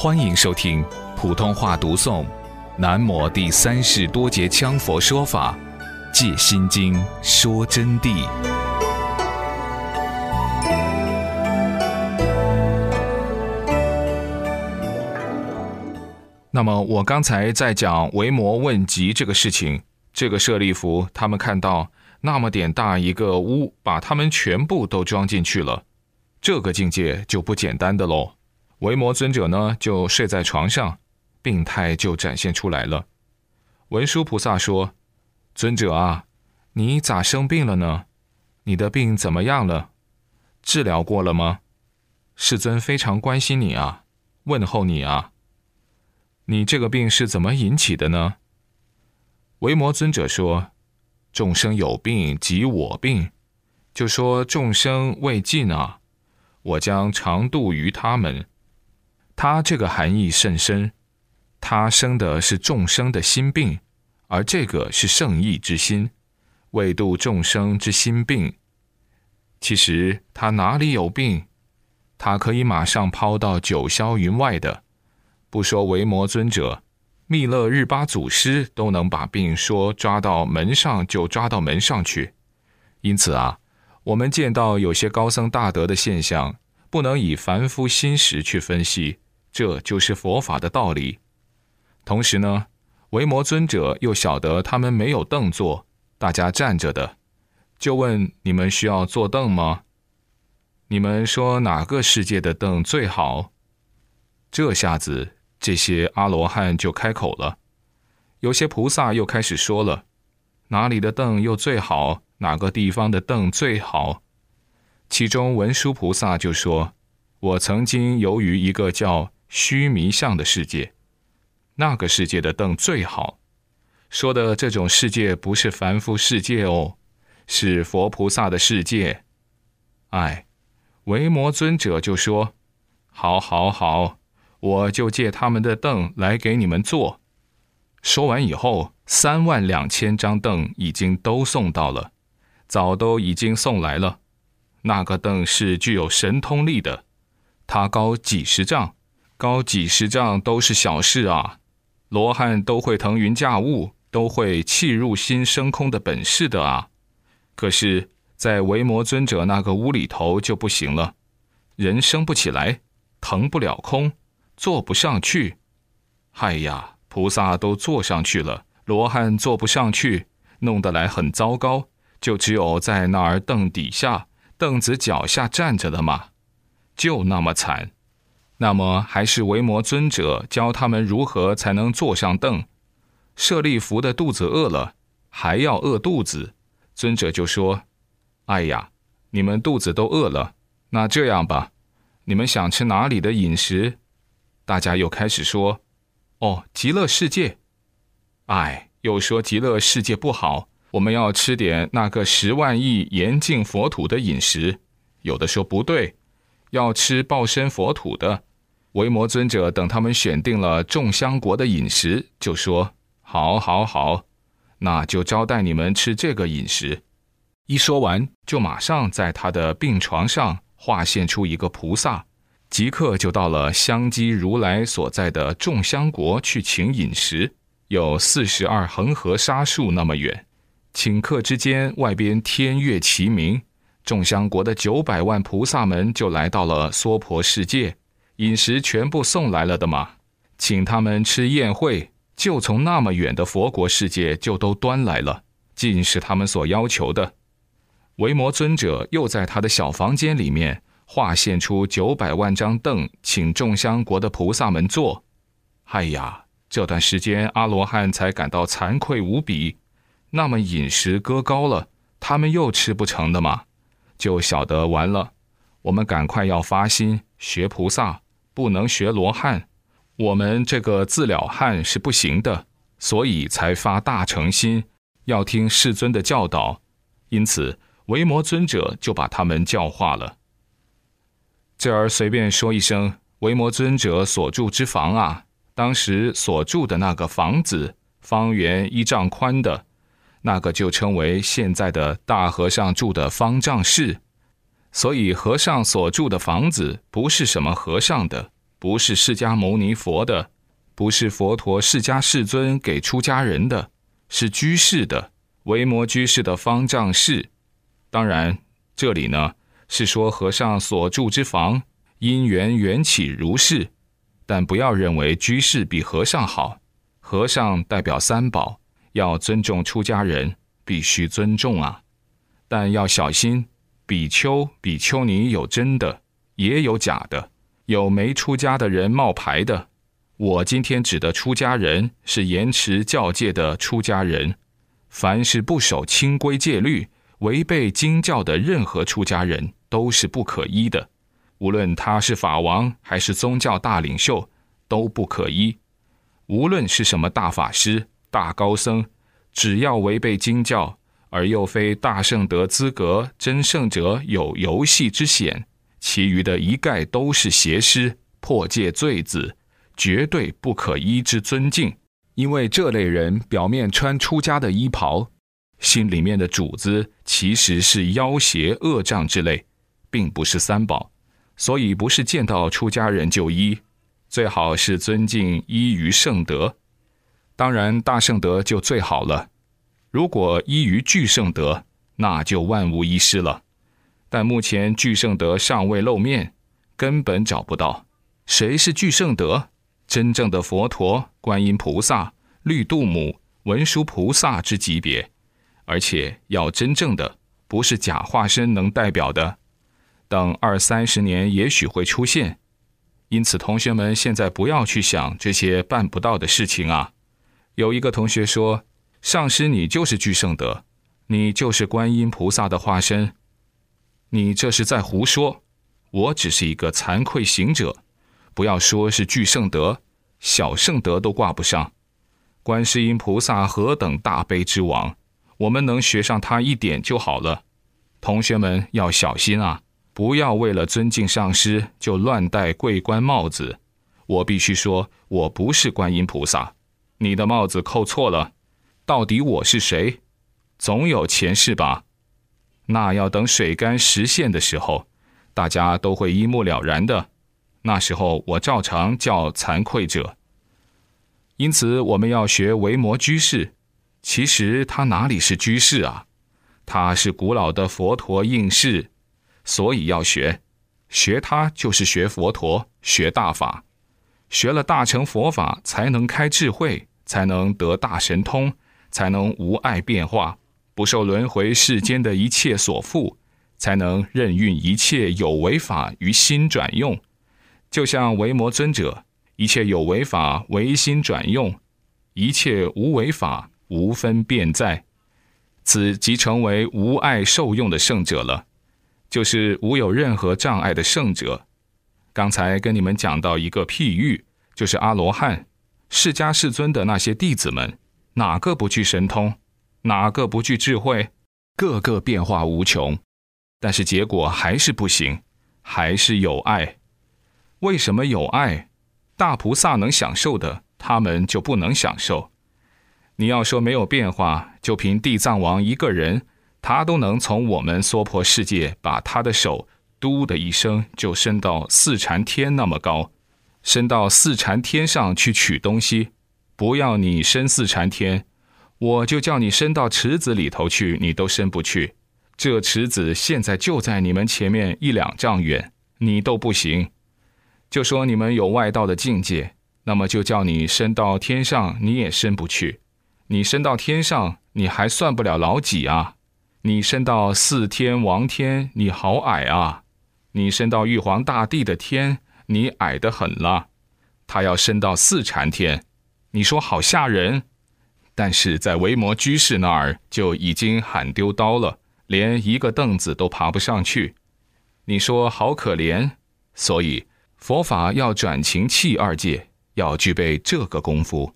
欢迎收听普通话读诵《南摩第三世多杰羌佛说法借心经说真谛》。那么，我刚才在讲维摩问疾这个事情，这个舍利弗他们看到那么点大一个屋，把他们全部都装进去了，这个境界就不简单的喽。维摩尊者呢，就睡在床上，病态就展现出来了。文殊菩萨说：“尊者啊，你咋生病了呢？你的病怎么样了？治疗过了吗？世尊非常关心你啊，问候你啊。你这个病是怎么引起的呢？”维摩尊者说：“众生有病即我病，就说众生未尽啊，我将常度于他们。”他这个含义甚深，他生的是众生的心病，而这个是圣意之心，为度众生之心病。其实他哪里有病？他可以马上抛到九霄云外的。不说维摩尊者，密勒日巴祖师都能把病说抓到门上就抓到门上去。因此啊，我们见到有些高僧大德的现象，不能以凡夫心识去分析。这就是佛法的道理。同时呢，维摩尊者又晓得他们没有凳坐，大家站着的，就问你们需要坐凳吗？你们说哪个世界的凳最好？这下子这些阿罗汉就开口了，有些菩萨又开始说了，哪里的凳又最好？哪个地方的凳最好？其中文殊菩萨就说：“我曾经由于一个叫……”虚弥相的世界，那个世界的凳最好。说的这种世界不是凡夫世界哦，是佛菩萨的世界。哎，维摩尊者就说：“好，好，好，我就借他们的凳来给你们坐。”说完以后，三万两千张凳已经都送到了，早都已经送来了。那个凳是具有神通力的，它高几十丈。高几十丈都是小事啊！罗汉都会腾云驾雾，都会气入心升空的本事的啊！可是，在维摩尊者那个屋里头就不行了，人升不起来，腾不了空，坐不上去。嗨呀，菩萨都坐上去了，罗汉坐不上去，弄得来很糟糕，就只有在那儿凳底下、凳子脚下站着的嘛，就那么惨。那么还是维摩尊者教他们如何才能坐上凳。舍利弗的肚子饿了，还要饿肚子。尊者就说：“哎呀，你们肚子都饿了，那这样吧，你们想吃哪里的饮食？”大家又开始说：“哦，极乐世界。”哎，又说极乐世界不好，我们要吃点那个十万亿严禁佛土的饮食。有的说不对，要吃报身佛土的。维摩尊者等他们选定了众香国的饮食，就说：“好，好，好，那就招待你们吃这个饮食。”一说完，就马上在他的病床上化现出一个菩萨，即刻就到了香积如来所在的众香国去请饮食。有四十二恒河沙数那么远，顷刻之间，外边天月齐明，众香国的九百万菩萨们就来到了娑婆世界。饮食全部送来了的嘛，请他们吃宴会，就从那么远的佛国世界就都端来了，尽是他们所要求的。维摩尊者又在他的小房间里面画现出九百万张凳，请众香国的菩萨们坐。哎呀，这段时间阿罗汉才感到惭愧无比。那么饮食搁高了，他们又吃不成的嘛，就晓得完了。我们赶快要发心学菩萨。不能学罗汉，我们这个自了汉是不行的，所以才发大诚心，要听世尊的教导。因此，维摩尊者就把他们教化了。这儿随便说一声，维摩尊者所住之房啊，当时所住的那个房子，方圆一丈宽的，那个就称为现在的大和尚住的方丈室。所以，和尚所住的房子不是什么和尚的，不是释迦牟尼佛的，不是佛陀释迦世尊给出家人的，是居士的，维摩居士的方丈室。当然，这里呢是说和尚所住之房因缘缘起如是，但不要认为居士比和尚好。和尚代表三宝，要尊重出家人，必须尊重啊，但要小心。比丘、比丘尼有真的，也有假的，有没出家的人冒牌的。我今天指的出家人是严持教戒的出家人，凡是不守清规戒律、违背经教的任何出家人都是不可依的。无论他是法王还是宗教大领袖，都不可依。无论是什么大法师、大高僧，只要违背经教。而又非大圣德资格真圣者有游戏之险，其余的一概都是邪师破戒罪子，绝对不可依之尊敬。因为这类人表面穿出家的衣袍，心里面的主子其实是妖邪恶障之类，并不是三宝，所以不是见到出家人就依，最好是尊敬依于圣德，当然大圣德就最好了。如果依于具圣德，那就万无一失了。但目前具圣德尚未露面，根本找不到谁是具圣德。真正的佛陀、观音菩萨、绿度母、文殊菩萨之级别，而且要真正的，不是假化身能代表的。等二三十年，也许会出现。因此，同学们现在不要去想这些办不到的事情啊。有一个同学说。上师，你就是具圣德，你就是观音菩萨的化身，你这是在胡说。我只是一个惭愧行者，不要说是具圣德，小圣德都挂不上。观世音菩萨何等大悲之王，我们能学上他一点就好了。同学们要小心啊，不要为了尊敬上师就乱戴桂冠帽子。我必须说，我不是观音菩萨，你的帽子扣错了。到底我是谁？总有前世吧。那要等水干石现的时候，大家都会一目了然的。那时候我照常叫惭愧者。因此，我们要学维摩居士。其实他哪里是居士啊？他是古老的佛陀应士，所以要学。学他就是学佛陀，学大法。学了大乘佛法，才能开智慧，才能得大神通。才能无碍变化，不受轮回世间的一切所缚，才能任运一切有为法于心转用。就像维摩尊者，一切有为法唯心转用，一切无为法无分变在，此即成为无碍受用的圣者了，就是无有任何障碍的圣者。刚才跟你们讲到一个譬喻，就是阿罗汉、释迦世尊的那些弟子们。哪个不具神通？哪个不具智慧？个个变化无穷，但是结果还是不行，还是有爱。为什么有爱？大菩萨能享受的，他们就不能享受。你要说没有变化，就凭地藏王一个人，他都能从我们娑婆世界把他的手嘟的一声就伸到四禅天那么高，伸到四禅天上去取东西。不要你伸四禅天，我就叫你伸到池子里头去，你都伸不去。这池子现在就在你们前面一两丈远，你都不行。就说你们有外道的境界，那么就叫你伸到天上，你也伸不去。你伸到天上，你还算不了老几啊？你伸到四天王天，你好矮啊！你伸到玉皇大帝的天，你矮得很了。他要伸到四禅天。你说好吓人，但是在维摩居士那儿就已经喊丢刀了，连一个凳子都爬不上去。你说好可怜，所以佛法要转情气二界，要具备这个功夫。